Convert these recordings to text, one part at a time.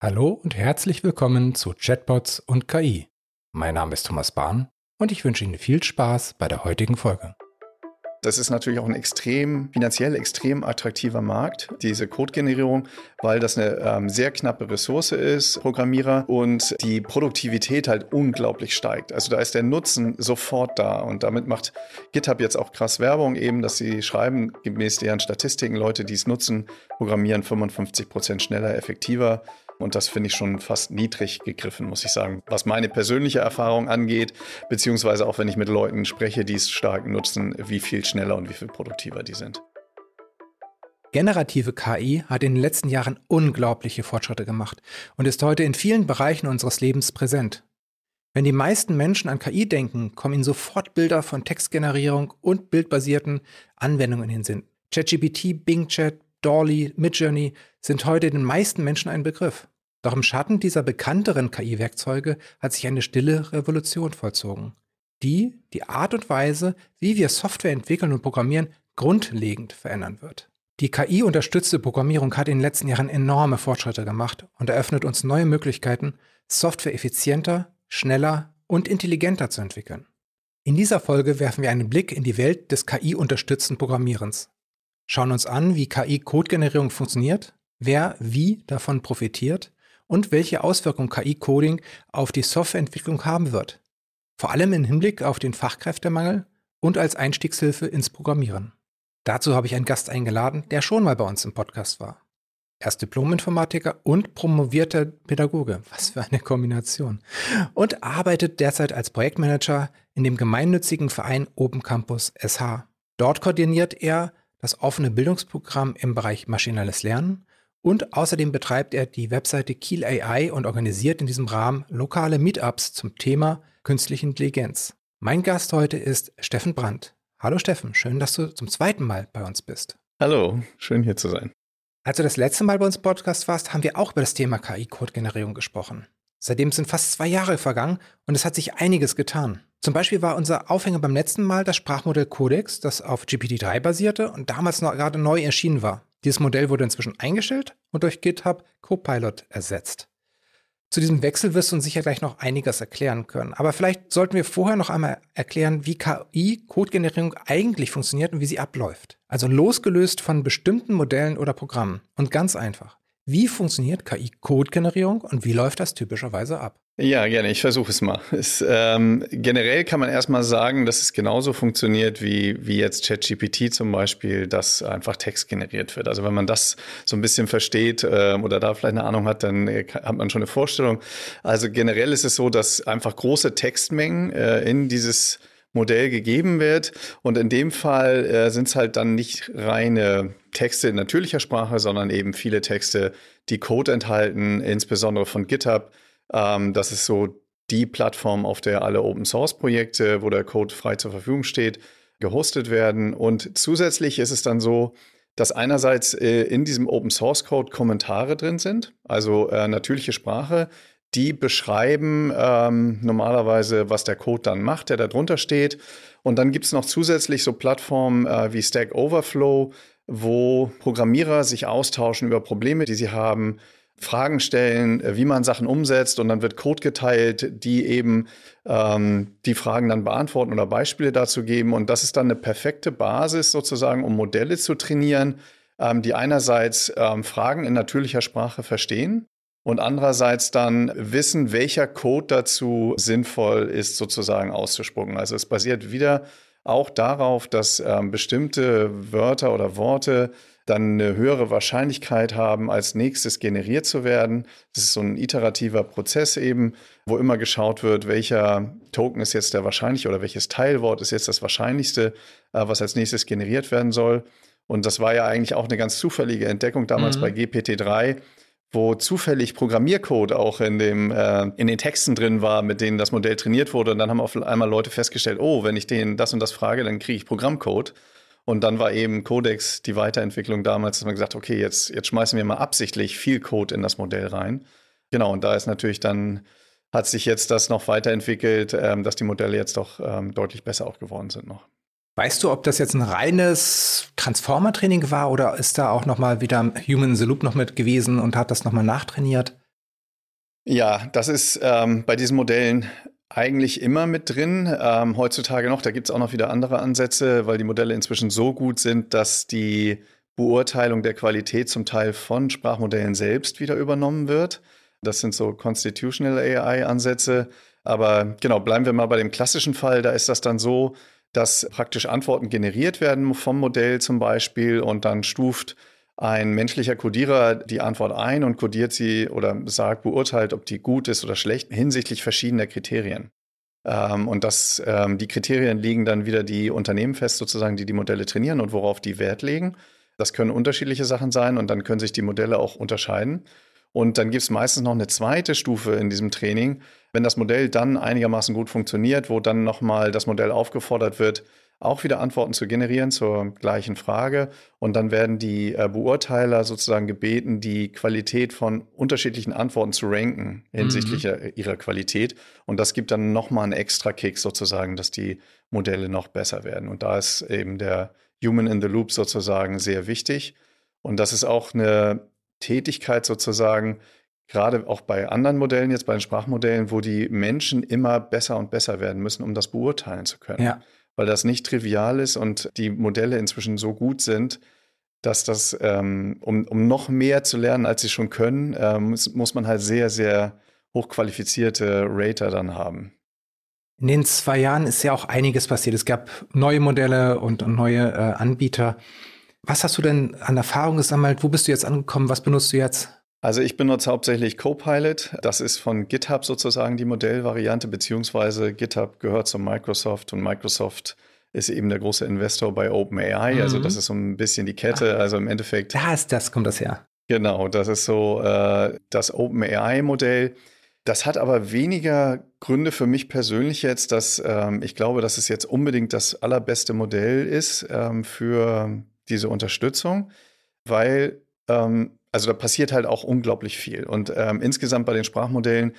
Hallo und herzlich willkommen zu Chatbots und KI. Mein Name ist Thomas Bahn und ich wünsche Ihnen viel Spaß bei der heutigen Folge. Das ist natürlich auch ein extrem, finanziell extrem attraktiver Markt, diese Codegenerierung, weil das eine ähm, sehr knappe Ressource ist, Programmierer, und die Produktivität halt unglaublich steigt. Also da ist der Nutzen sofort da und damit macht GitHub jetzt auch krass Werbung eben, dass sie schreiben, gemäß deren Statistiken, Leute, die es nutzen, programmieren 55 Prozent schneller, effektiver. Und das finde ich schon fast niedrig gegriffen, muss ich sagen, was meine persönliche Erfahrung angeht, beziehungsweise auch wenn ich mit Leuten spreche, die es stark nutzen, wie viel schneller und wie viel produktiver die sind. Generative KI hat in den letzten Jahren unglaubliche Fortschritte gemacht und ist heute in vielen Bereichen unseres Lebens präsent. Wenn die meisten Menschen an KI denken, kommen ihnen sofort Bilder von Textgenerierung und bildbasierten Anwendungen in den Sinn. ChatGPT, Bing Chat, Dolly, Midjourney sind heute den meisten Menschen ein Begriff. Doch im Schatten dieser bekannteren KI-Werkzeuge hat sich eine stille Revolution vollzogen, die die Art und Weise, wie wir Software entwickeln und programmieren, grundlegend verändern wird. Die KI-unterstützte Programmierung hat in den letzten Jahren enorme Fortschritte gemacht und eröffnet uns neue Möglichkeiten, Software effizienter, schneller und intelligenter zu entwickeln. In dieser Folge werfen wir einen Blick in die Welt des KI-unterstützten Programmierens schauen uns an, wie KI-Codegenerierung funktioniert, wer wie davon profitiert und welche Auswirkungen KI-Coding auf die Softwareentwicklung haben wird. Vor allem im Hinblick auf den Fachkräftemangel und als Einstiegshilfe ins Programmieren. Dazu habe ich einen Gast eingeladen, der schon mal bei uns im Podcast war. Er ist Diplom-Informatiker und promovierter Pädagoge. Was für eine Kombination. Und arbeitet derzeit als Projektmanager in dem gemeinnützigen Verein Open Campus SH. Dort koordiniert er das offene Bildungsprogramm im Bereich maschinelles Lernen und außerdem betreibt er die Webseite Kiel AI und organisiert in diesem Rahmen lokale Meetups zum Thema künstliche Intelligenz. Mein Gast heute ist Steffen Brandt. Hallo Steffen, schön, dass du zum zweiten Mal bei uns bist. Hallo, schön hier zu sein. Als du das letzte Mal bei uns im Podcast warst, haben wir auch über das Thema KI-Code-Generierung gesprochen. Seitdem sind fast zwei Jahre vergangen und es hat sich einiges getan. Zum Beispiel war unser Aufhänger beim letzten Mal das Sprachmodell Codex, das auf GPT-3 basierte und damals noch gerade neu erschienen war. Dieses Modell wurde inzwischen eingestellt und durch GitHub Copilot ersetzt. Zu diesem Wechsel wirst du uns sicher gleich noch einiges erklären können. Aber vielleicht sollten wir vorher noch einmal erklären, wie KI-Codegenerierung eigentlich funktioniert und wie sie abläuft. Also losgelöst von bestimmten Modellen oder Programmen. Und ganz einfach. Wie funktioniert KI-Code-Generierung und wie läuft das typischerweise ab? Ja, gerne. Ich versuche es mal. Es, ähm, generell kann man erstmal sagen, dass es genauso funktioniert wie, wie jetzt ChatGPT zum Beispiel, dass einfach Text generiert wird. Also wenn man das so ein bisschen versteht äh, oder da vielleicht eine Ahnung hat, dann äh, hat man schon eine Vorstellung. Also generell ist es so, dass einfach große Textmengen äh, in dieses Modell gegeben wird. Und in dem Fall äh, sind es halt dann nicht reine Texte in natürlicher Sprache, sondern eben viele Texte, die Code enthalten, insbesondere von GitHub. Ähm, das ist so die Plattform, auf der alle Open Source Projekte, wo der Code frei zur Verfügung steht, gehostet werden. Und zusätzlich ist es dann so, dass einerseits äh, in diesem Open Source Code Kommentare drin sind, also äh, natürliche Sprache, die beschreiben ähm, normalerweise, was der Code dann macht, der da drunter steht. Und dann gibt es noch zusätzlich so Plattformen äh, wie Stack Overflow, wo Programmierer sich austauschen über Probleme, die sie haben, Fragen stellen, äh, wie man Sachen umsetzt und dann wird Code geteilt, die eben ähm, die Fragen dann beantworten oder Beispiele dazu geben. Und das ist dann eine perfekte Basis sozusagen, um Modelle zu trainieren, ähm, die einerseits ähm, Fragen in natürlicher Sprache verstehen und andererseits dann wissen, welcher Code dazu sinnvoll ist, sozusagen auszuspucken. Also es basiert wieder auch darauf, dass ähm, bestimmte Wörter oder Worte dann eine höhere Wahrscheinlichkeit haben, als nächstes generiert zu werden. Das ist so ein iterativer Prozess eben, wo immer geschaut wird, welcher Token ist jetzt der wahrscheinliche oder welches Teilwort ist jetzt das wahrscheinlichste, äh, was als nächstes generiert werden soll. Und das war ja eigentlich auch eine ganz zufällige Entdeckung damals mhm. bei GPT-3, wo zufällig Programmiercode auch in, dem, äh, in den Texten drin war, mit denen das Modell trainiert wurde. Und dann haben auf einmal Leute festgestellt, oh, wenn ich denen das und das frage, dann kriege ich Programmcode. Und dann war eben Codex die Weiterentwicklung damals, dass man gesagt, okay, jetzt, jetzt schmeißen wir mal absichtlich viel Code in das Modell rein. Genau, und da ist natürlich dann, hat sich jetzt das noch weiterentwickelt, ähm, dass die Modelle jetzt doch ähm, deutlich besser auch geworden sind noch. Weißt du, ob das jetzt ein reines Transformer-Training war oder ist da auch noch mal wieder Human in the Loop noch mit gewesen und hat das noch mal nachtrainiert? Ja, das ist ähm, bei diesen Modellen eigentlich immer mit drin. Ähm, heutzutage noch, da gibt es auch noch wieder andere Ansätze, weil die Modelle inzwischen so gut sind, dass die Beurteilung der Qualität zum Teil von Sprachmodellen selbst wieder übernommen wird. Das sind so Constitutional AI-Ansätze. Aber genau, bleiben wir mal bei dem klassischen Fall. Da ist das dann so, dass praktisch Antworten generiert werden vom Modell zum Beispiel und dann stuft ein menschlicher Codierer die Antwort ein und codiert sie oder sagt, beurteilt, ob die gut ist oder schlecht hinsichtlich verschiedener Kriterien. Ähm, und das, ähm, die Kriterien legen dann wieder die Unternehmen fest, sozusagen, die die Modelle trainieren und worauf die Wert legen. Das können unterschiedliche Sachen sein und dann können sich die Modelle auch unterscheiden. Und dann gibt es meistens noch eine zweite Stufe in diesem Training, wenn das Modell dann einigermaßen gut funktioniert, wo dann nochmal das Modell aufgefordert wird, auch wieder Antworten zu generieren zur gleichen Frage. Und dann werden die äh, Beurteiler sozusagen gebeten, die Qualität von unterschiedlichen Antworten zu ranken hinsichtlich mhm. ihrer Qualität. Und das gibt dann nochmal einen extra Kick sozusagen, dass die Modelle noch besser werden. Und da ist eben der Human in the Loop sozusagen sehr wichtig. Und das ist auch eine Tätigkeit sozusagen, gerade auch bei anderen Modellen, jetzt bei den Sprachmodellen, wo die Menschen immer besser und besser werden müssen, um das beurteilen zu können. Ja weil das nicht trivial ist und die Modelle inzwischen so gut sind, dass das, ähm, um, um noch mehr zu lernen, als sie schon können, äh, muss, muss man halt sehr, sehr hochqualifizierte Rater dann haben. In den zwei Jahren ist ja auch einiges passiert. Es gab neue Modelle und, und neue äh, Anbieter. Was hast du denn an Erfahrung gesammelt? Wo bist du jetzt angekommen? Was benutzt du jetzt? Also ich benutze hauptsächlich Copilot. Das ist von GitHub sozusagen die Modellvariante, beziehungsweise GitHub gehört zu Microsoft und Microsoft ist eben der große Investor bei OpenAI. Mhm. Also das ist so ein bisschen die Kette. Ach, also im Endeffekt. Da ist das, kommt das her. Genau, das ist so äh, das OpenAI-Modell. Das hat aber weniger Gründe für mich persönlich jetzt, dass ähm, ich glaube, dass es jetzt unbedingt das allerbeste Modell ist ähm, für diese Unterstützung, weil ähm, also da passiert halt auch unglaublich viel. Und ähm, insgesamt bei den Sprachmodellen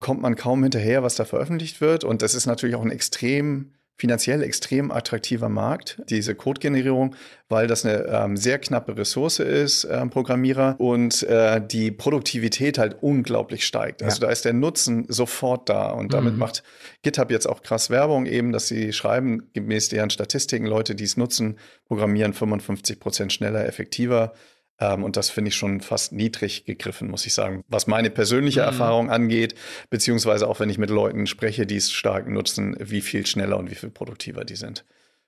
kommt man kaum hinterher, was da veröffentlicht wird. Und das ist natürlich auch ein extrem finanziell extrem attraktiver Markt, diese Codegenerierung, weil das eine ähm, sehr knappe Ressource ist, äh, Programmierer, und äh, die Produktivität halt unglaublich steigt. Also ja. da ist der Nutzen sofort da. Und damit mhm. macht GitHub jetzt auch krass Werbung eben, dass sie schreiben, gemäß deren Statistiken, Leute, die es nutzen, programmieren 55 Prozent schneller, effektiver. Ähm, und das finde ich schon fast niedrig gegriffen, muss ich sagen, was meine persönliche mhm. Erfahrung angeht, beziehungsweise auch wenn ich mit Leuten spreche, die es stark nutzen, wie viel schneller und wie viel produktiver die sind.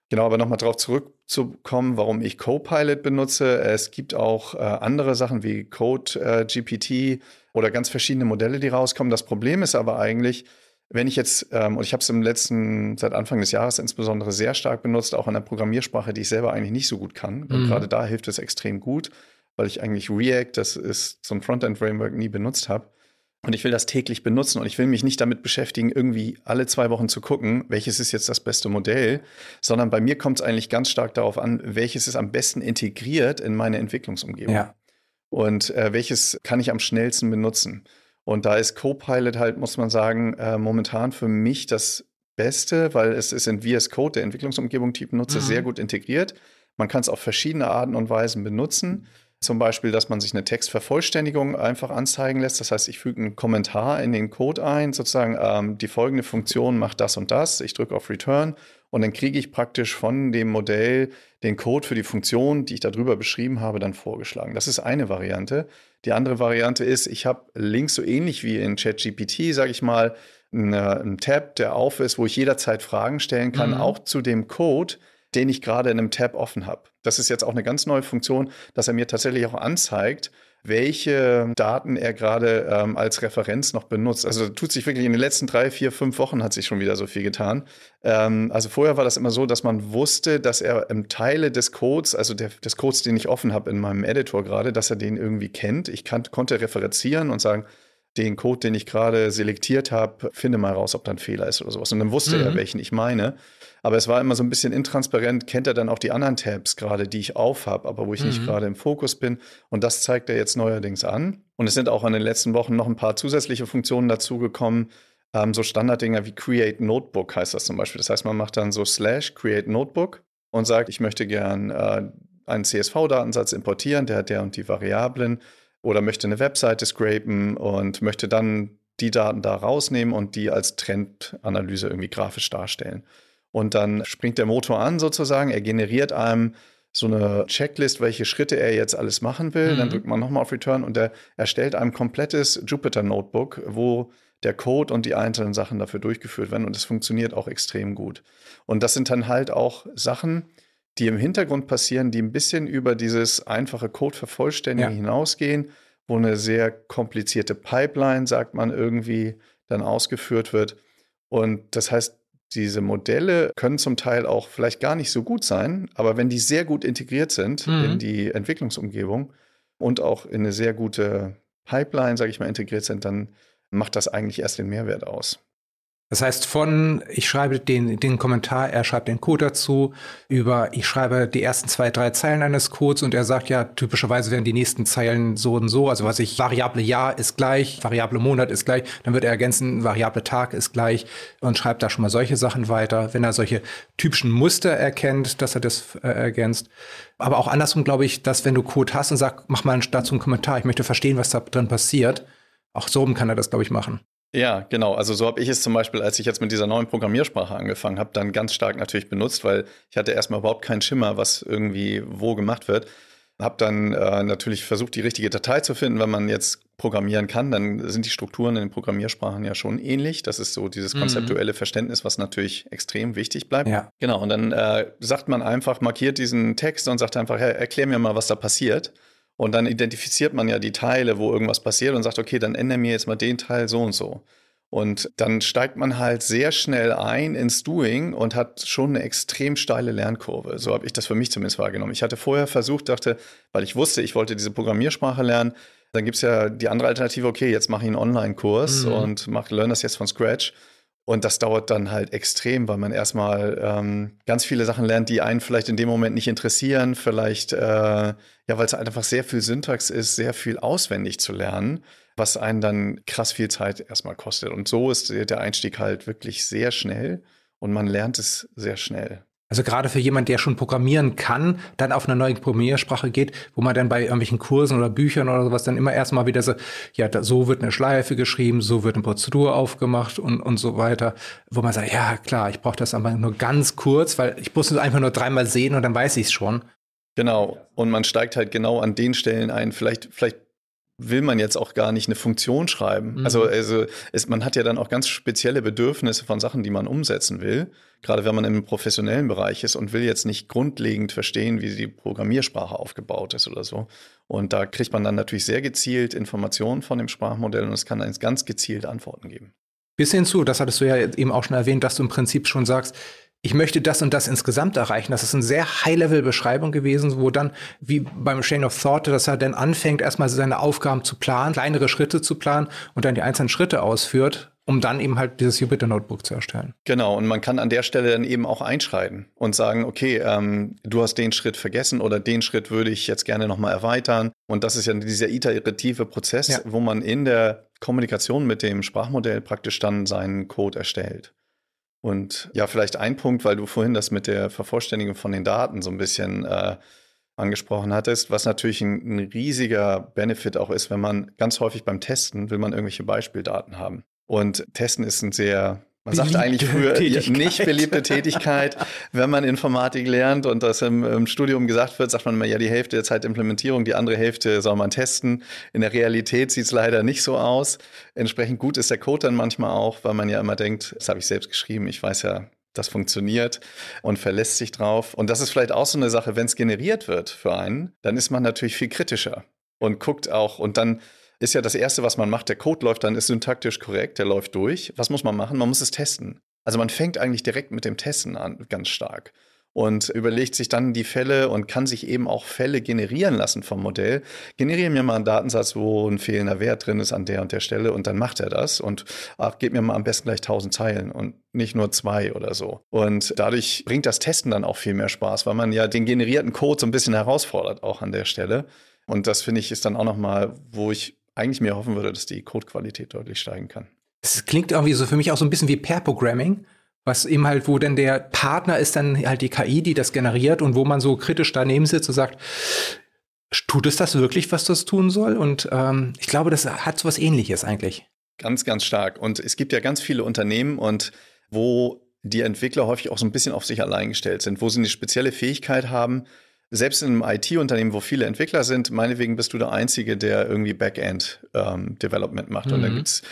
Genau, aber nochmal darauf zurückzukommen, warum ich Copilot benutze. Es gibt auch äh, andere Sachen wie Code äh, GPT oder ganz verschiedene Modelle, die rauskommen. Das Problem ist aber eigentlich, wenn ich jetzt, ähm, und ich habe es im letzten, seit Anfang des Jahres insbesondere sehr stark benutzt, auch in der Programmiersprache, die ich selber eigentlich nicht so gut kann. Und mhm. gerade da hilft es extrem gut weil ich eigentlich React, das ist so ein Frontend-Framework, nie benutzt habe. Und ich will das täglich benutzen und ich will mich nicht damit beschäftigen, irgendwie alle zwei Wochen zu gucken, welches ist jetzt das beste Modell, sondern bei mir kommt es eigentlich ganz stark darauf an, welches ist am besten integriert in meine Entwicklungsumgebung. Ja. Und äh, welches kann ich am schnellsten benutzen. Und da ist Copilot halt, muss man sagen, äh, momentan für mich das Beste, weil es ist in VS Code, der Entwicklungsumgebung, die ich benutze, mhm. sehr gut integriert. Man kann es auf verschiedene Arten und Weisen benutzen. Zum Beispiel, dass man sich eine Textvervollständigung einfach anzeigen lässt. Das heißt, ich füge einen Kommentar in den Code ein, sozusagen ähm, die folgende Funktion macht das und das. Ich drücke auf Return und dann kriege ich praktisch von dem Modell den Code für die Funktion, die ich darüber beschrieben habe, dann vorgeschlagen. Das ist eine Variante. Die andere Variante ist, ich habe links so ähnlich wie in ChatGPT, sage ich mal, einen Tab, der auf ist, wo ich jederzeit Fragen stellen kann, mhm. auch zu dem Code, den ich gerade in einem Tab offen habe. Das ist jetzt auch eine ganz neue Funktion, dass er mir tatsächlich auch anzeigt, welche Daten er gerade ähm, als Referenz noch benutzt. Also tut sich wirklich in den letzten drei, vier, fünf Wochen hat sich schon wieder so viel getan. Ähm, also vorher war das immer so, dass man wusste, dass er im Teile des Codes, also der, des Codes, den ich offen habe in meinem Editor gerade, dass er den irgendwie kennt. Ich kann, konnte referenzieren und sagen, den Code, den ich gerade selektiert habe, finde mal raus, ob da ein Fehler ist oder sowas. Und dann wusste mhm. er, welchen ich meine. Aber es war immer so ein bisschen intransparent, kennt er dann auch die anderen Tabs gerade, die ich auf habe, aber wo ich mhm. nicht gerade im Fokus bin. Und das zeigt er jetzt neuerdings an. Und es sind auch in den letzten Wochen noch ein paar zusätzliche Funktionen dazugekommen. Ähm, so Standarddinger wie Create Notebook heißt das zum Beispiel. Das heißt, man macht dann so slash Create Notebook und sagt, ich möchte gern äh, einen CSV-Datensatz importieren, der hat der und die Variablen oder möchte eine Webseite scrapen und möchte dann die Daten da rausnehmen und die als Trendanalyse irgendwie grafisch darstellen. Und dann springt der Motor an sozusagen, er generiert einem so eine Checklist, welche Schritte er jetzt alles machen will. Mhm. Dann drückt man nochmal auf Return und er erstellt einem komplettes Jupyter Notebook, wo der Code und die einzelnen Sachen dafür durchgeführt werden. Und es funktioniert auch extrem gut. Und das sind dann halt auch Sachen, die im Hintergrund passieren, die ein bisschen über dieses einfache Code vervollständigen ja. hinausgehen, wo eine sehr komplizierte Pipeline, sagt man irgendwie, dann ausgeführt wird. Und das heißt, diese Modelle können zum Teil auch vielleicht gar nicht so gut sein, aber wenn die sehr gut integriert sind mhm. in die Entwicklungsumgebung und auch in eine sehr gute Pipeline, sage ich mal, integriert sind, dann macht das eigentlich erst den Mehrwert aus. Das heißt, von ich schreibe den, den Kommentar, er schreibt den Code dazu, über ich schreibe die ersten zwei, drei Zeilen eines Codes und er sagt ja, typischerweise werden die nächsten Zeilen so und so. Also was ich, Variable Jahr ist gleich, Variable Monat ist gleich, dann wird er ergänzen, Variable Tag ist gleich und schreibt da schon mal solche Sachen weiter. Wenn er solche typischen Muster erkennt, dass er das äh, ergänzt. Aber auch andersrum glaube ich, dass wenn du Code hast und sagst, mach mal dazu einen Kommentar, ich möchte verstehen, was da drin passiert, auch so kann er das, glaube ich, machen. Ja, genau. Also so habe ich es zum Beispiel, als ich jetzt mit dieser neuen Programmiersprache angefangen habe, dann ganz stark natürlich benutzt, weil ich hatte erstmal überhaupt keinen Schimmer, was irgendwie wo gemacht wird. Habe dann äh, natürlich versucht, die richtige Datei zu finden. Wenn man jetzt programmieren kann, dann sind die Strukturen in den Programmiersprachen ja schon ähnlich. Das ist so dieses mhm. konzeptuelle. Verständnis, was natürlich extrem wichtig bleibt. Ja. Genau. Und dann äh, sagt man einfach, markiert diesen Text und sagt einfach, hey, erklär mir mal, was da passiert. Und dann identifiziert man ja die Teile, wo irgendwas passiert und sagt, okay, dann ändere mir jetzt mal den Teil so und so. Und dann steigt man halt sehr schnell ein ins Doing und hat schon eine extrem steile Lernkurve. So habe ich das für mich zumindest wahrgenommen. Ich hatte vorher versucht, dachte, weil ich wusste, ich wollte diese Programmiersprache lernen, dann gibt es ja die andere Alternative, okay, jetzt mache ich einen Online-Kurs mhm. und mach, lerne das jetzt von Scratch. Und das dauert dann halt extrem, weil man erstmal ähm, ganz viele Sachen lernt, die einen vielleicht in dem Moment nicht interessieren. Vielleicht, äh, ja, weil es einfach sehr viel Syntax ist, sehr viel auswendig zu lernen, was einen dann krass viel Zeit erstmal kostet. Und so ist der Einstieg halt wirklich sehr schnell und man lernt es sehr schnell. Also gerade für jemand, der schon programmieren kann, dann auf eine neue Programmiersprache geht, wo man dann bei irgendwelchen Kursen oder Büchern oder sowas dann immer erstmal wieder so, ja, da, so wird eine Schleife geschrieben, so wird eine Prozedur aufgemacht und, und so weiter, wo man sagt, ja klar, ich brauche das aber nur ganz kurz, weil ich muss es einfach nur dreimal sehen und dann weiß ich es schon. Genau. Und man steigt halt genau an den Stellen ein. Vielleicht, vielleicht will man jetzt auch gar nicht eine Funktion schreiben. Mhm. Also, also es, man hat ja dann auch ganz spezielle Bedürfnisse von Sachen, die man umsetzen will. Gerade wenn man im professionellen Bereich ist und will jetzt nicht grundlegend verstehen, wie die Programmiersprache aufgebaut ist oder so. Und da kriegt man dann natürlich sehr gezielt Informationen von dem Sprachmodell und es kann dann ganz gezielt Antworten geben. Bis hin zu, das hattest du ja eben auch schon erwähnt, dass du im Prinzip schon sagst, ich möchte das und das insgesamt erreichen. Das ist eine sehr High-Level-Beschreibung gewesen, wo dann, wie beim Chain of Thought, dass er dann anfängt, erstmal seine Aufgaben zu planen, kleinere Schritte zu planen und dann die einzelnen Schritte ausführt, um dann eben halt dieses Jupyter Notebook zu erstellen. Genau, und man kann an der Stelle dann eben auch einschreiten und sagen, okay, ähm, du hast den Schritt vergessen oder den Schritt würde ich jetzt gerne nochmal erweitern. Und das ist ja dieser iterative Prozess, ja. wo man in der Kommunikation mit dem Sprachmodell praktisch dann seinen Code erstellt. Und ja, vielleicht ein Punkt, weil du vorhin das mit der Vervollständigung von den Daten so ein bisschen äh, angesprochen hattest, was natürlich ein, ein, riesiger Benefit auch ist, wenn man ganz häufig beim Testen will man irgendwelche Beispieldaten haben. Und Testen ist ein sehr man sagt eigentlich früher Tätigkeit. nicht beliebte Tätigkeit. Wenn man Informatik lernt und das im, im, Studium gesagt wird, sagt man immer, ja, die Hälfte der Zeit Implementierung, die andere Hälfte soll man testen. In der Realität sieht es leider nicht so aus. Entsprechend gut ist der Code dann manchmal auch, weil man ja immer denkt, das habe ich selbst geschrieben, ich weiß ja, das funktioniert und verlässt sich drauf. Und das ist vielleicht auch so eine Sache, wenn es generiert wird für einen, dann ist man natürlich viel kritischer und guckt auch und dann ist ja das Erste, was man macht. Der Code läuft dann, ist syntaktisch korrekt, der läuft durch. Was muss man machen? Man muss es testen. Also man fängt eigentlich direkt mit dem Testen an, ganz stark. Und überlegt sich dann die Fälle und kann sich eben auch Fälle generieren lassen vom Modell. Generiere mir mal einen Datensatz, wo ein fehlender Wert drin ist an der und der Stelle und dann macht er das und ach, gib mir mal am besten gleich tausend Zeilen und nicht nur zwei oder so. Und dadurch bringt das Testen dann auch viel mehr Spaß, weil man ja den generierten Code so ein bisschen herausfordert auch an der Stelle. Und das finde ich ist dann auch nochmal, wo ich eigentlich mir hoffen würde, dass die Codequalität deutlich steigen kann. Es klingt irgendwie so für mich auch so ein bisschen wie Pair-Programming, was eben halt, wo denn der Partner ist dann halt die KI, die das generiert und wo man so kritisch daneben sitzt und sagt, tut es das wirklich, was das tun soll? Und ähm, ich glaube, das hat so was ähnliches eigentlich. Ganz, ganz stark. Und es gibt ja ganz viele Unternehmen und wo die Entwickler häufig auch so ein bisschen auf sich allein gestellt sind, wo sie eine spezielle Fähigkeit haben, selbst in einem IT-Unternehmen, wo viele Entwickler sind, meinetwegen bist du der Einzige, der irgendwie Backend-Development ähm, macht. Mhm. Und dann mhm. gibt's,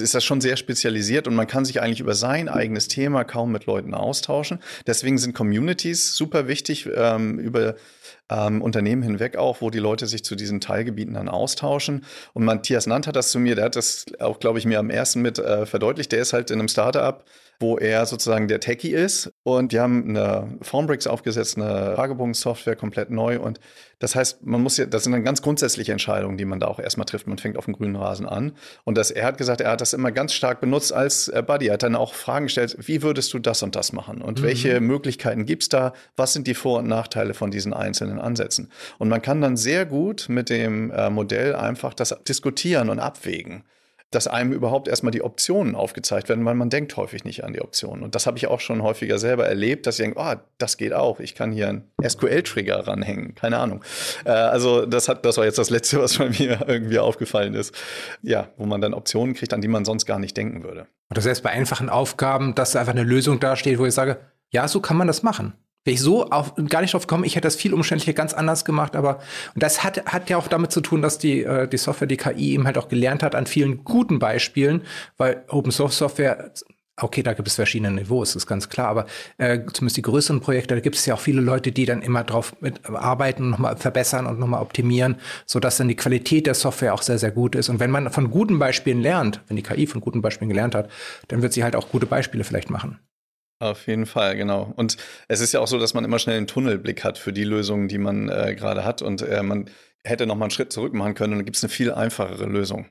ist das schon sehr spezialisiert und man kann sich eigentlich über sein eigenes Thema kaum mit Leuten austauschen. Deswegen sind Communities super wichtig ähm, über ähm, Unternehmen hinweg auch, wo die Leute sich zu diesen Teilgebieten dann austauschen. Und Matthias Nant hat das zu mir, der hat das auch, glaube ich, mir am ersten mit äh, verdeutlicht. Der ist halt in einem Startup wo er sozusagen der Techie ist. Und die haben eine Formbricks aufgesetzt, eine Fragebogensoftware komplett neu. Und das heißt, man muss ja, das sind dann ganz grundsätzliche Entscheidungen, die man da auch erstmal trifft. Man fängt auf dem grünen Rasen an. Und das, er hat gesagt, er hat das immer ganz stark benutzt als äh, Buddy. Er hat dann auch Fragen gestellt, wie würdest du das und das machen? Und mhm. welche Möglichkeiten gibt es da? Was sind die Vor- und Nachteile von diesen einzelnen Ansätzen? Und man kann dann sehr gut mit dem äh, Modell einfach das diskutieren und abwägen dass einem überhaupt erstmal die Optionen aufgezeigt werden, weil man denkt häufig nicht an die Optionen. Und das habe ich auch schon häufiger selber erlebt, dass ich denke, oh, das geht auch. Ich kann hier einen SQL-Trigger ranhängen. Keine Ahnung. Äh, also das hat, das war jetzt das Letzte, was mir irgendwie aufgefallen ist. Ja, wo man dann Optionen kriegt, an die man sonst gar nicht denken würde. Oder selbst bei einfachen Aufgaben, dass einfach eine Lösung dasteht, wo ich sage, ja, so kann man das machen. Wäre ich so auf, gar nicht drauf gekommen, ich hätte das viel umständlicher ganz anders gemacht, aber und das hat, hat ja auch damit zu tun, dass die, äh, die Software, die KI eben halt auch gelernt hat an vielen guten Beispielen, weil Open Source Software Okay, da gibt es verschiedene Niveaus, ist ganz klar, aber äh, zumindest die größeren Projekte, da gibt es ja auch viele Leute, die dann immer drauf mit arbeiten und nochmal verbessern und nochmal optimieren, sodass dann die Qualität der Software auch sehr, sehr gut ist. Und wenn man von guten Beispielen lernt, wenn die KI von guten Beispielen gelernt hat, dann wird sie halt auch gute Beispiele vielleicht machen. Auf jeden Fall, genau. Und es ist ja auch so, dass man immer schnell einen Tunnelblick hat für die Lösungen, die man äh, gerade hat. Und äh, man hätte noch mal einen Schritt zurück machen können und dann gibt es eine viel einfachere Lösung.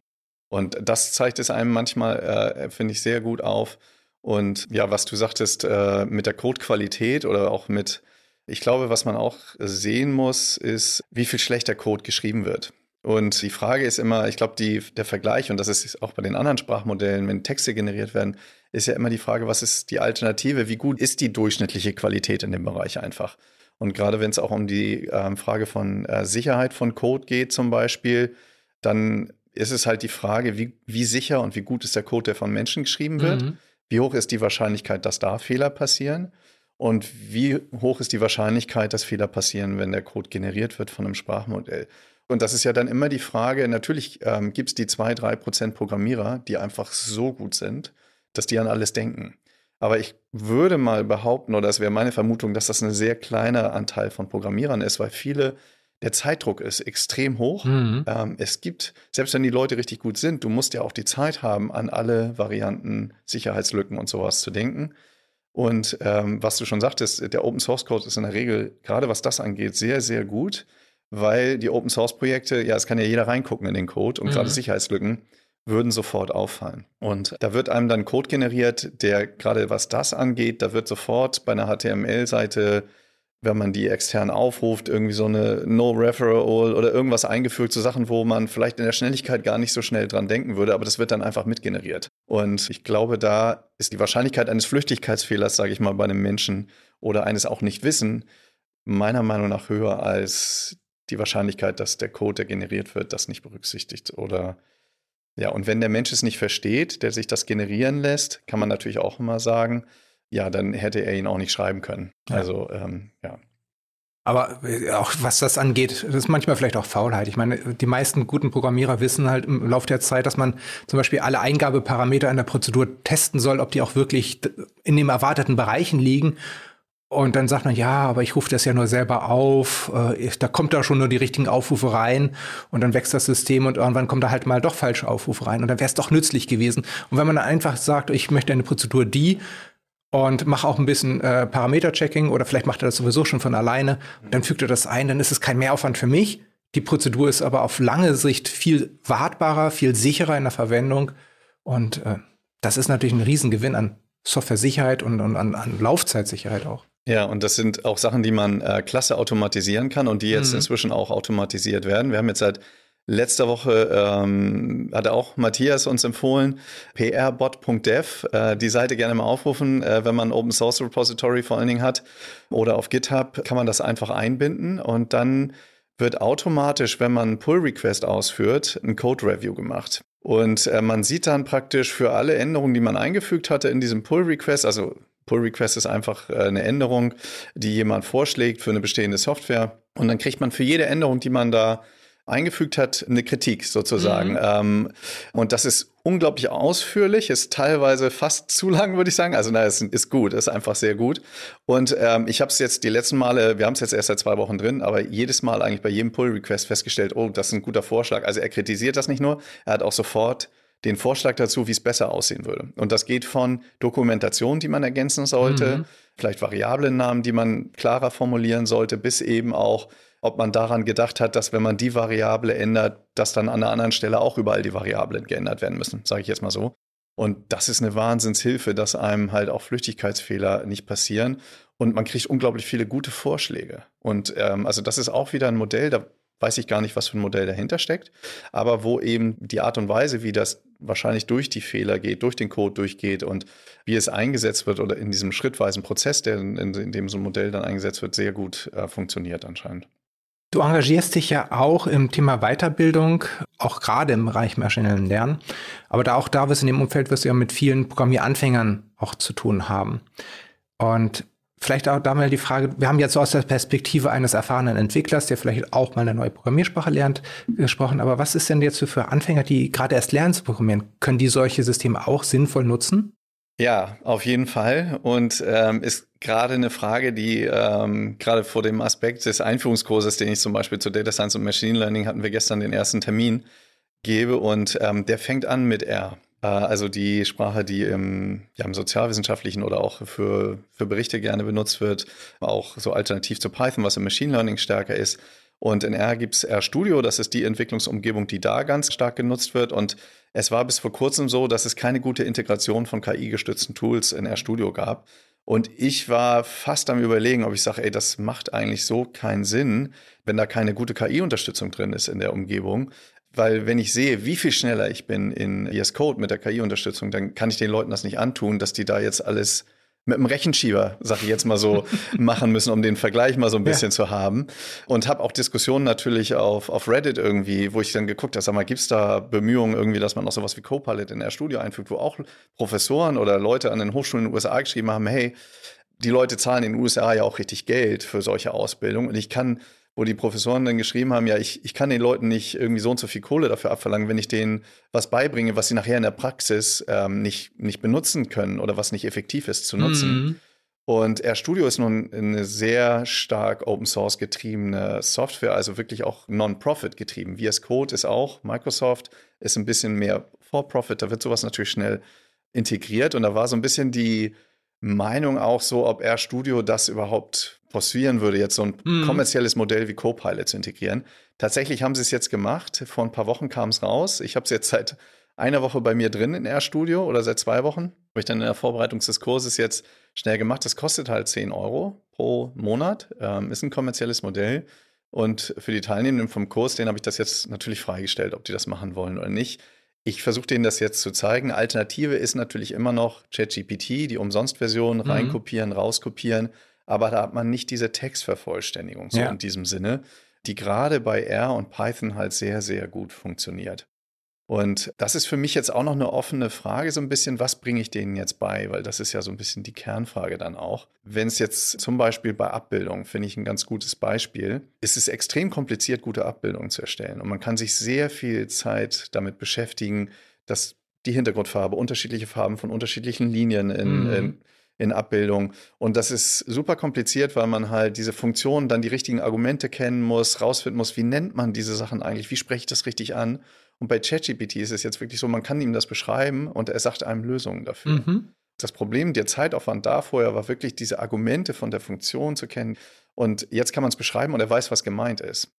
Und das zeigt es einem manchmal, äh, finde ich, sehr gut auf. Und ja, was du sagtest äh, mit der Codequalität oder auch mit, ich glaube, was man auch sehen muss, ist, wie viel schlechter Code geschrieben wird. Und die Frage ist immer, ich glaube, der Vergleich, und das ist auch bei den anderen Sprachmodellen, wenn Texte generiert werden, ist ja immer die Frage, was ist die Alternative? Wie gut ist die durchschnittliche Qualität in dem Bereich einfach? Und gerade wenn es auch um die ähm, Frage von äh, Sicherheit von Code geht zum Beispiel, dann ist es halt die Frage, wie, wie sicher und wie gut ist der Code, der von Menschen geschrieben wird? Mhm. Wie hoch ist die Wahrscheinlichkeit, dass da Fehler passieren? Und wie hoch ist die Wahrscheinlichkeit, dass Fehler passieren, wenn der Code generiert wird von einem Sprachmodell? Und das ist ja dann immer die Frage, natürlich ähm, gibt es die zwei, drei Prozent Programmierer, die einfach so gut sind, dass die an alles denken. Aber ich würde mal behaupten, oder das wäre meine Vermutung, dass das ein sehr kleiner Anteil von Programmierern ist, weil viele, der Zeitdruck ist extrem hoch. Mhm. Ähm, es gibt, selbst wenn die Leute richtig gut sind, du musst ja auch die Zeit haben, an alle Varianten, Sicherheitslücken und sowas zu denken. Und ähm, was du schon sagtest, der Open Source Code ist in der Regel, gerade was das angeht, sehr, sehr gut weil die Open Source Projekte, ja, es kann ja jeder reingucken in den Code und mhm. gerade Sicherheitslücken würden sofort auffallen. Und da wird einem dann Code generiert, der gerade was das angeht, da wird sofort bei einer HTML-Seite, wenn man die extern aufruft, irgendwie so eine No-Referral oder irgendwas eingefügt zu Sachen, wo man vielleicht in der Schnelligkeit gar nicht so schnell dran denken würde, aber das wird dann einfach mitgeneriert. Und ich glaube, da ist die Wahrscheinlichkeit eines Flüchtigkeitsfehlers, sage ich mal, bei einem Menschen oder eines auch nicht Wissen, meiner Meinung nach höher als die Wahrscheinlichkeit, dass der Code, der generiert wird, das nicht berücksichtigt. Oder ja, und wenn der Mensch es nicht versteht, der sich das generieren lässt, kann man natürlich auch immer sagen, ja, dann hätte er ihn auch nicht schreiben können. Ja. Also, ähm, ja. Aber äh, auch was das angeht, das ist manchmal vielleicht auch Faulheit. Ich meine, die meisten guten Programmierer wissen halt im Laufe der Zeit, dass man zum Beispiel alle Eingabeparameter in der Prozedur testen soll, ob die auch wirklich in den erwarteten Bereichen liegen. Und dann sagt man, ja, aber ich rufe das ja nur selber auf, äh, da kommt da schon nur die richtigen Aufrufe rein und dann wächst das System und irgendwann kommt da halt mal doch falsche Aufrufe rein und dann wäre es doch nützlich gewesen. Und wenn man dann einfach sagt, ich möchte eine Prozedur die und mache auch ein bisschen äh, Parameter-Checking oder vielleicht macht er das sowieso schon von alleine, dann fügt er das ein, dann ist es kein Mehraufwand für mich. Die Prozedur ist aber auf lange Sicht viel wartbarer, viel sicherer in der Verwendung und äh, das ist natürlich ein Riesengewinn an Software-Sicherheit und, und an, an Laufzeitsicherheit auch. Ja, und das sind auch Sachen, die man äh, klasse automatisieren kann und die jetzt mhm. inzwischen auch automatisiert werden. Wir haben jetzt seit letzter Woche, ähm, hatte auch Matthias uns empfohlen, prbot.dev, äh, die Seite gerne mal aufrufen, äh, wenn man Open Source Repository vor allen Dingen hat oder auf GitHub, kann man das einfach einbinden und dann wird automatisch, wenn man einen Pull-Request ausführt, ein Code-Review gemacht. Und äh, man sieht dann praktisch für alle Änderungen, die man eingefügt hatte in diesem Pull-Request, also Pull-Request ist einfach äh, eine Änderung, die jemand vorschlägt für eine bestehende Software. Und dann kriegt man für jede Änderung, die man da eingefügt hat, eine Kritik sozusagen. Mhm. Ähm, und das ist unglaublich ausführlich, ist teilweise fast zu lang, würde ich sagen. Also, na, es ist gut, ist einfach sehr gut. Und ähm, ich habe es jetzt die letzten Male, wir haben es jetzt erst seit zwei Wochen drin, aber jedes Mal eigentlich bei jedem Pull-Request festgestellt, oh, das ist ein guter Vorschlag. Also er kritisiert das nicht nur, er hat auch sofort den Vorschlag dazu, wie es besser aussehen würde. Und das geht von Dokumentation, die man ergänzen sollte, mhm. vielleicht Variablennamen, die man klarer formulieren sollte, bis eben auch ob man daran gedacht hat, dass wenn man die Variable ändert, dass dann an einer anderen Stelle auch überall die Variablen geändert werden müssen, sage ich jetzt mal so. Und das ist eine Wahnsinnshilfe, dass einem halt auch Flüchtigkeitsfehler nicht passieren. Und man kriegt unglaublich viele gute Vorschläge. Und ähm, also das ist auch wieder ein Modell, da weiß ich gar nicht, was für ein Modell dahinter steckt, aber wo eben die Art und Weise, wie das wahrscheinlich durch die Fehler geht, durch den Code durchgeht und wie es eingesetzt wird oder in diesem schrittweisen Prozess, der in, in dem so ein Modell dann eingesetzt wird, sehr gut äh, funktioniert anscheinend. Du engagierst dich ja auch im Thema Weiterbildung, auch gerade im Bereich maschinellen Lernen. Aber da auch da wirst in dem Umfeld wirst du ja mit vielen Programmieranfängern auch zu tun haben. Und vielleicht auch da mal die Frage, wir haben jetzt so aus der Perspektive eines erfahrenen Entwicklers, der vielleicht auch mal eine neue Programmiersprache lernt, gesprochen. Aber was ist denn jetzt für Anfänger, die gerade erst lernen zu programmieren? Können die solche Systeme auch sinnvoll nutzen? Ja, auf jeden Fall. Und ähm, ist gerade eine Frage, die ähm, gerade vor dem Aspekt des Einführungskurses, den ich zum Beispiel zu Data Science und Machine Learning hatten wir gestern den ersten Termin gebe und ähm, der fängt an mit R. Äh, also die Sprache, die im, ja, im sozialwissenschaftlichen oder auch für, für Berichte gerne benutzt wird, auch so alternativ zu Python, was im Machine Learning stärker ist. Und in R gibt es RStudio, das ist die Entwicklungsumgebung, die da ganz stark genutzt wird. Und es war bis vor kurzem so, dass es keine gute Integration von KI-gestützten Tools in RStudio gab. Und ich war fast am Überlegen, ob ich sage, ey, das macht eigentlich so keinen Sinn, wenn da keine gute KI-Unterstützung drin ist in der Umgebung. Weil wenn ich sehe, wie viel schneller ich bin in VS Code mit der KI-Unterstützung, dann kann ich den Leuten das nicht antun, dass die da jetzt alles mit einem Rechenschieber, sag ich jetzt mal so, machen müssen, um den Vergleich mal so ein bisschen ja. zu haben. Und habe auch Diskussionen natürlich auf, auf Reddit irgendwie, wo ich dann geguckt habe, sag mal, gibt's da Bemühungen irgendwie, dass man noch sowas wie Copilot in der Studio einfügt, wo auch Professoren oder Leute an den Hochschulen in den USA geschrieben haben, hey, die Leute zahlen in den USA ja auch richtig Geld für solche Ausbildung und ich kann wo die Professoren dann geschrieben haben, ja, ich, ich kann den Leuten nicht irgendwie so und so viel Kohle dafür abverlangen, wenn ich denen was beibringe, was sie nachher in der Praxis ähm, nicht, nicht benutzen können oder was nicht effektiv ist zu nutzen. Mhm. Und RStudio ist nun eine sehr stark Open Source getriebene Software, also wirklich auch Non-Profit getrieben. VS Code ist auch, Microsoft ist ein bisschen mehr For-Profit, da wird sowas natürlich schnell integriert und da war so ein bisschen die Meinung auch so, ob RStudio das überhaupt forcieren würde, jetzt so ein mhm. kommerzielles Modell wie Copilot zu integrieren. Tatsächlich haben sie es jetzt gemacht. Vor ein paar Wochen kam es raus. Ich habe es jetzt seit einer Woche bei mir drin in RStudio oder seit zwei Wochen. Habe ich dann in der Vorbereitung des Kurses jetzt schnell gemacht. Das kostet halt 10 Euro pro Monat. Ähm, ist ein kommerzielles Modell. Und für die Teilnehmenden vom Kurs, denen habe ich das jetzt natürlich freigestellt, ob die das machen wollen oder nicht. Ich versuche denen das jetzt zu zeigen. Alternative ist natürlich immer noch ChatGPT, die Umsonstversion, mhm. reinkopieren, rauskopieren aber da hat man nicht diese Textvervollständigung so ja. in diesem Sinne, die gerade bei R und Python halt sehr, sehr gut funktioniert. Und das ist für mich jetzt auch noch eine offene Frage, so ein bisschen, was bringe ich denen jetzt bei? Weil das ist ja so ein bisschen die Kernfrage dann auch. Wenn es jetzt zum Beispiel bei Abbildung, finde ich ein ganz gutes Beispiel, ist es extrem kompliziert, gute Abbildungen zu erstellen. Und man kann sich sehr viel Zeit damit beschäftigen, dass die Hintergrundfarbe, unterschiedliche Farben von unterschiedlichen Linien in, mhm. in in Abbildung. Und das ist super kompliziert, weil man halt diese Funktionen dann die richtigen Argumente kennen muss, rausfinden muss, wie nennt man diese Sachen eigentlich, wie spreche ich das richtig an. Und bei ChatGPT ist es jetzt wirklich so, man kann ihm das beschreiben und er sagt einem Lösungen dafür. Mhm. Das Problem, der Zeitaufwand da vorher war wirklich, diese Argumente von der Funktion zu kennen. Und jetzt kann man es beschreiben und er weiß, was gemeint ist.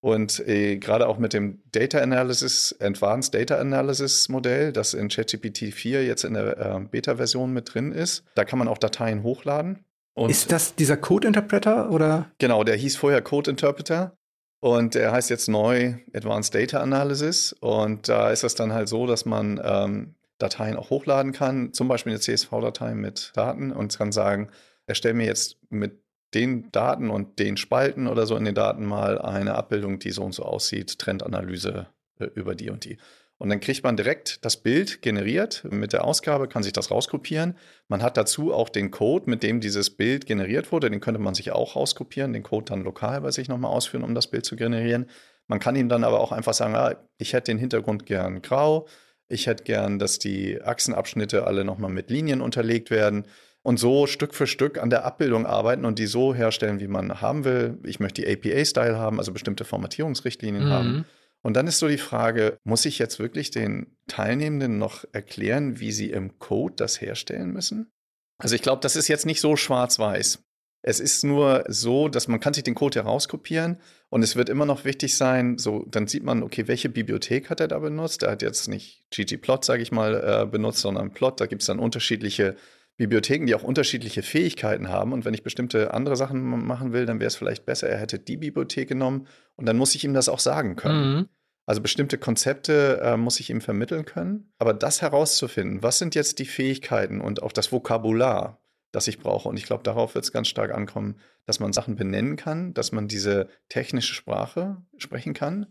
Und äh, gerade auch mit dem Data Analysis, Advanced Data Analysis Modell, das in ChatGPT 4 jetzt in der äh, Beta-Version mit drin ist, da kann man auch Dateien hochladen. Und ist das dieser Code Interpreter oder? Genau, der hieß vorher Code Interpreter und der heißt jetzt neu Advanced Data Analysis. Und da ist das dann halt so, dass man ähm, Dateien auch hochladen kann, zum Beispiel eine CSV-Datei mit Daten und kann sagen, erstell mir jetzt mit den Daten und den Spalten oder so in den Daten mal eine Abbildung, die so und so aussieht, Trendanalyse äh, über die und die. Und dann kriegt man direkt das Bild generiert mit der Ausgabe, kann sich das rauskopieren. Man hat dazu auch den Code, mit dem dieses Bild generiert wurde. Den könnte man sich auch rauskopieren, den Code dann lokal bei sich nochmal ausführen, um das Bild zu generieren. Man kann ihm dann aber auch einfach sagen, ah, ich hätte den Hintergrund gern grau. Ich hätte gern, dass die Achsenabschnitte alle nochmal mit Linien unterlegt werden und so Stück für Stück an der Abbildung arbeiten und die so herstellen, wie man haben will. Ich möchte die APA-Style haben, also bestimmte Formatierungsrichtlinien mhm. haben. Und dann ist so die Frage, muss ich jetzt wirklich den Teilnehmenden noch erklären, wie sie im Code das herstellen müssen? Also ich glaube, das ist jetzt nicht so schwarz-weiß. Es ist nur so, dass man kann sich den Code herauskopieren und es wird immer noch wichtig sein, so dann sieht man, okay, welche Bibliothek hat er da benutzt? Er hat jetzt nicht ggplot, sage ich mal, äh, benutzt, sondern Plot. Da gibt es dann unterschiedliche Bibliotheken, die auch unterschiedliche Fähigkeiten haben. Und wenn ich bestimmte andere Sachen machen will, dann wäre es vielleicht besser, er hätte die Bibliothek genommen und dann muss ich ihm das auch sagen können. Mhm. Also bestimmte Konzepte äh, muss ich ihm vermitteln können. Aber das herauszufinden, was sind jetzt die Fähigkeiten und auch das Vokabular, das ich brauche. Und ich glaube, darauf wird es ganz stark ankommen, dass man Sachen benennen kann, dass man diese technische Sprache sprechen kann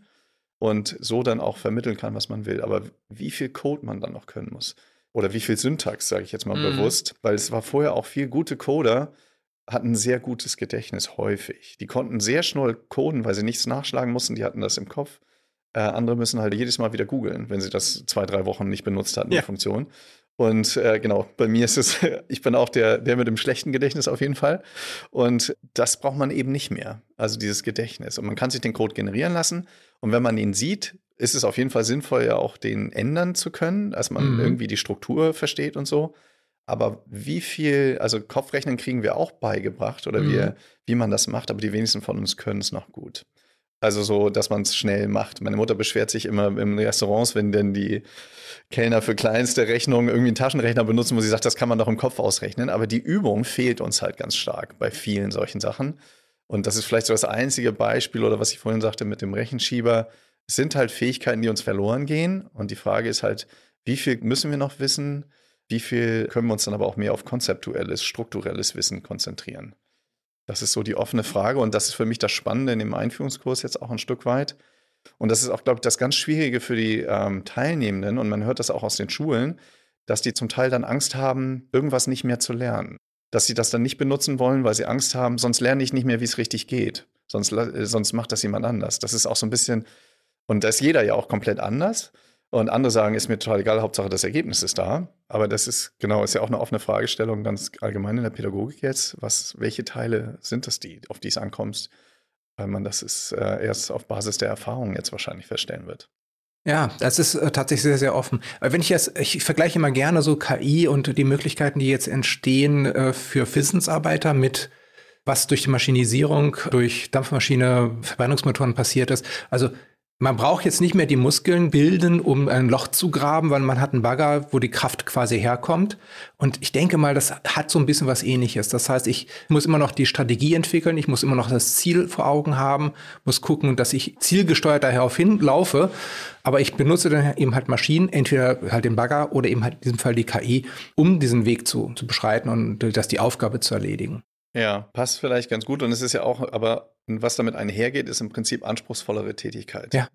und so dann auch vermitteln kann, was man will. Aber wie viel Code man dann noch können muss oder wie viel Syntax, sage ich jetzt mal mhm. bewusst, weil es war vorher auch viel gute Coder, hatten sehr gutes Gedächtnis häufig. Die konnten sehr schnell coden, weil sie nichts nachschlagen mussten, die hatten das im Kopf. Äh, andere müssen halt jedes Mal wieder googeln, wenn sie das zwei, drei Wochen nicht benutzt hatten, ja. die Funktion. Und äh, genau, bei mir ist es, ich bin auch der, der mit dem schlechten Gedächtnis auf jeden Fall. Und das braucht man eben nicht mehr. Also dieses Gedächtnis. Und man kann sich den Code generieren lassen. Und wenn man ihn sieht, ist es auf jeden Fall sinnvoll, ja auch den ändern zu können, dass man mhm. irgendwie die Struktur versteht und so. Aber wie viel, also Kopfrechnen kriegen wir auch beigebracht oder mhm. wie, wie man das macht, aber die wenigsten von uns können es noch gut. Also so, dass man es schnell macht. Meine Mutter beschwert sich immer im Restaurants, wenn denn die Kellner für kleinste Rechnungen irgendwie einen Taschenrechner benutzen, wo sie sagt, das kann man doch im Kopf ausrechnen. Aber die Übung fehlt uns halt ganz stark bei vielen solchen Sachen. Und das ist vielleicht so das einzige Beispiel oder was ich vorhin sagte mit dem Rechenschieber. Es sind halt Fähigkeiten, die uns verloren gehen. Und die Frage ist halt, wie viel müssen wir noch wissen? Wie viel können wir uns dann aber auch mehr auf konzeptuelles, strukturelles Wissen konzentrieren? Das ist so die offene Frage und das ist für mich das Spannende in dem Einführungskurs jetzt auch ein Stück weit. Und das ist auch, glaube ich, das ganz Schwierige für die ähm, Teilnehmenden und man hört das auch aus den Schulen, dass die zum Teil dann Angst haben, irgendwas nicht mehr zu lernen. Dass sie das dann nicht benutzen wollen, weil sie Angst haben, sonst lerne ich nicht mehr, wie es richtig geht. Sonst, äh, sonst macht das jemand anders. Das ist auch so ein bisschen, und da ist jeder ja auch komplett anders. Und andere sagen, ist mir total egal, Hauptsache das Ergebnis ist da. Aber das ist, genau, ist ja auch eine offene Fragestellung, ganz allgemein in der Pädagogik jetzt. Was, welche Teile sind das die, auf die es ankommt? Weil man das ist äh, erst auf Basis der Erfahrung jetzt wahrscheinlich feststellen wird. Ja, das ist äh, tatsächlich sehr, sehr offen. Wenn ich jetzt, ich vergleiche immer gerne so KI und die Möglichkeiten, die jetzt entstehen äh, für Wissensarbeiter mit was durch die Maschinisierung, durch Dampfmaschine, Verbrennungsmotoren passiert ist. Also man braucht jetzt nicht mehr die Muskeln bilden, um ein Loch zu graben, weil man hat einen Bagger, wo die Kraft quasi herkommt. Und ich denke mal, das hat so ein bisschen was ähnliches. Das heißt, ich muss immer noch die Strategie entwickeln, ich muss immer noch das Ziel vor Augen haben, muss gucken, dass ich zielgesteuert darauf hinlaufe. Aber ich benutze dann eben halt Maschinen, entweder halt den Bagger oder eben halt in diesem Fall die KI, um diesen Weg zu, zu beschreiten und das die Aufgabe zu erledigen. Ja, passt vielleicht ganz gut. Und es ist ja auch, aber was damit einhergeht, ist im Prinzip anspruchsvollere Tätigkeit. Ja.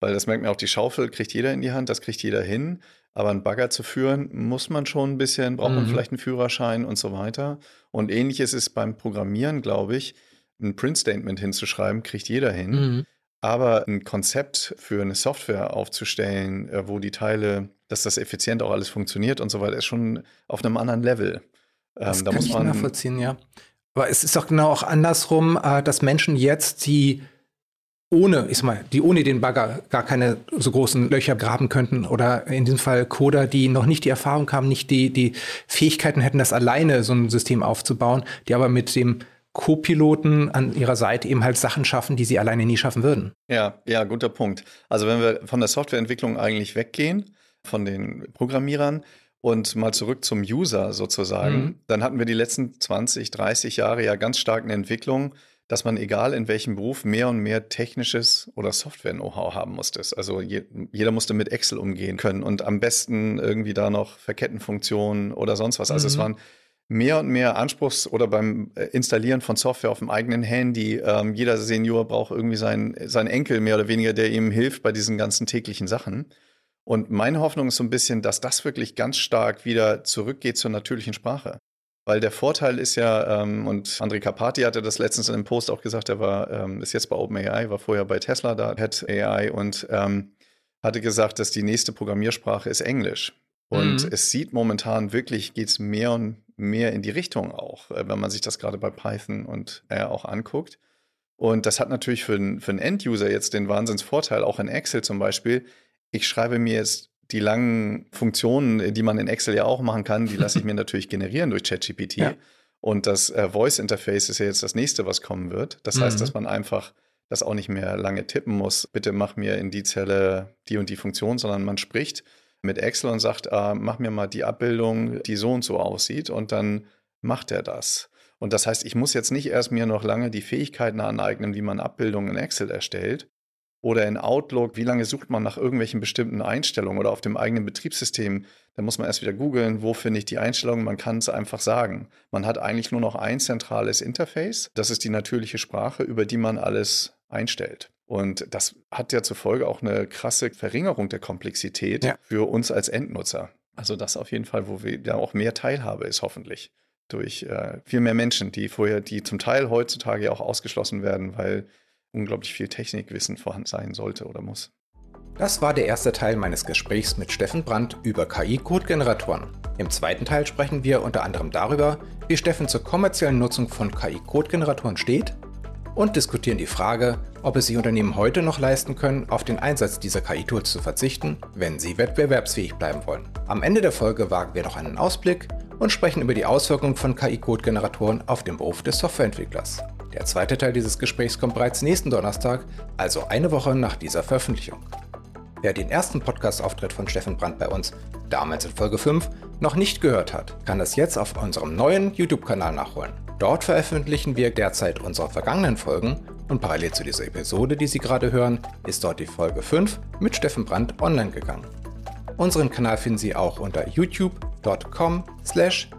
Weil das merkt man auch, die Schaufel kriegt jeder in die Hand, das kriegt jeder hin. Aber einen Bagger zu führen, muss man schon ein bisschen, braucht mhm. man vielleicht einen Führerschein und so weiter. Und ähnliches ist beim Programmieren, glaube ich, ein Print-Statement hinzuschreiben, kriegt jeder hin. Mhm. Aber ein Konzept für eine Software aufzustellen, äh, wo die Teile, dass das effizient auch alles funktioniert und so weiter, ist schon auf einem anderen Level. Das ähm, da kann muss man ich nachvollziehen, ja. Aber es ist doch genau auch andersrum, äh, dass Menschen jetzt, die ohne, ich sag mal, die ohne den Bagger gar keine so großen Löcher graben könnten oder in diesem Fall Coder, die noch nicht die Erfahrung haben, nicht die, die Fähigkeiten hätten, das alleine so ein System aufzubauen, die aber mit dem Co-Piloten an ihrer Seite eben halt Sachen schaffen, die sie alleine nie schaffen würden. Ja, ja, guter Punkt. Also wenn wir von der Softwareentwicklung eigentlich weggehen, von den Programmierern, und mal zurück zum User sozusagen, mhm. dann hatten wir die letzten 20, 30 Jahre ja ganz stark eine Entwicklung, dass man egal in welchem Beruf mehr und mehr technisches oder Software-Know-how haben musste. Also je, jeder musste mit Excel umgehen können und am besten irgendwie da noch Verkettenfunktionen oder sonst was. Also mhm. es waren mehr und mehr Anspruchs- oder beim äh, Installieren von Software auf dem eigenen Handy. Ähm, jeder Senior braucht irgendwie seinen, seinen Enkel mehr oder weniger, der ihm hilft bei diesen ganzen täglichen Sachen. Und meine Hoffnung ist so ein bisschen, dass das wirklich ganz stark wieder zurückgeht zur natürlichen Sprache. Weil der Vorteil ist ja, ähm, und André Carpati hatte das letztens in einem Post auch gesagt, er war, ähm, ist jetzt bei OpenAI, war vorher bei Tesla da, Head AI und ähm, hatte gesagt, dass die nächste Programmiersprache ist Englisch. Und mhm. es sieht momentan wirklich, geht es mehr und mehr in die Richtung auch, äh, wenn man sich das gerade bei Python und R auch anguckt. Und das hat natürlich für, für einen End-User jetzt den Wahnsinnsvorteil, auch in Excel zum Beispiel. Ich schreibe mir jetzt die langen Funktionen, die man in Excel ja auch machen kann, die lasse ich mir natürlich generieren durch ChatGPT. Ja. Und das äh, Voice Interface ist ja jetzt das nächste, was kommen wird. Das mhm. heißt, dass man einfach das auch nicht mehr lange tippen muss. Bitte mach mir in die Zelle die und die Funktion, sondern man spricht mit Excel und sagt, äh, mach mir mal die Abbildung, die so und so aussieht. Und dann macht er das. Und das heißt, ich muss jetzt nicht erst mir noch lange die Fähigkeiten aneignen, wie man Abbildungen in Excel erstellt, oder in Outlook, wie lange sucht man nach irgendwelchen bestimmten Einstellungen oder auf dem eigenen Betriebssystem? Da muss man erst wieder googeln, wo finde ich die Einstellungen. Man kann es einfach sagen. Man hat eigentlich nur noch ein zentrales Interface. Das ist die natürliche Sprache, über die man alles einstellt. Und das hat ja zur Folge auch eine krasse Verringerung der Komplexität ja. für uns als Endnutzer. Also das auf jeden Fall, wo wir da auch mehr Teilhabe ist, hoffentlich. Durch äh, viel mehr Menschen, die vorher, die zum Teil heutzutage ja auch ausgeschlossen werden, weil unglaublich viel Technikwissen vorhanden sein sollte oder muss. Das war der erste Teil meines Gesprächs mit Steffen Brandt über KI-Codegeneratoren. Im zweiten Teil sprechen wir unter anderem darüber, wie Steffen zur kommerziellen Nutzung von KI-Codegeneratoren steht und diskutieren die Frage, ob es sich Unternehmen heute noch leisten können, auf den Einsatz dieser KI-Tools zu verzichten, wenn sie wettbewerbsfähig bleiben wollen. Am Ende der Folge wagen wir noch einen Ausblick und sprechen über die Auswirkungen von KI-Codegeneratoren auf den Beruf des Softwareentwicklers. Der zweite Teil dieses Gesprächs kommt bereits nächsten Donnerstag, also eine Woche nach dieser Veröffentlichung. Wer den ersten Podcast-Auftritt von Steffen Brandt bei uns, damals in Folge 5, noch nicht gehört hat, kann das jetzt auf unserem neuen YouTube-Kanal nachholen. Dort veröffentlichen wir derzeit unsere vergangenen Folgen und parallel zu dieser Episode, die Sie gerade hören, ist dort die Folge 5 mit Steffen Brandt online gegangen. Unseren Kanal finden Sie auch unter youtube.com slash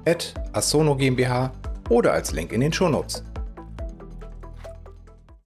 asono GmbH oder als Link in den Shownotes.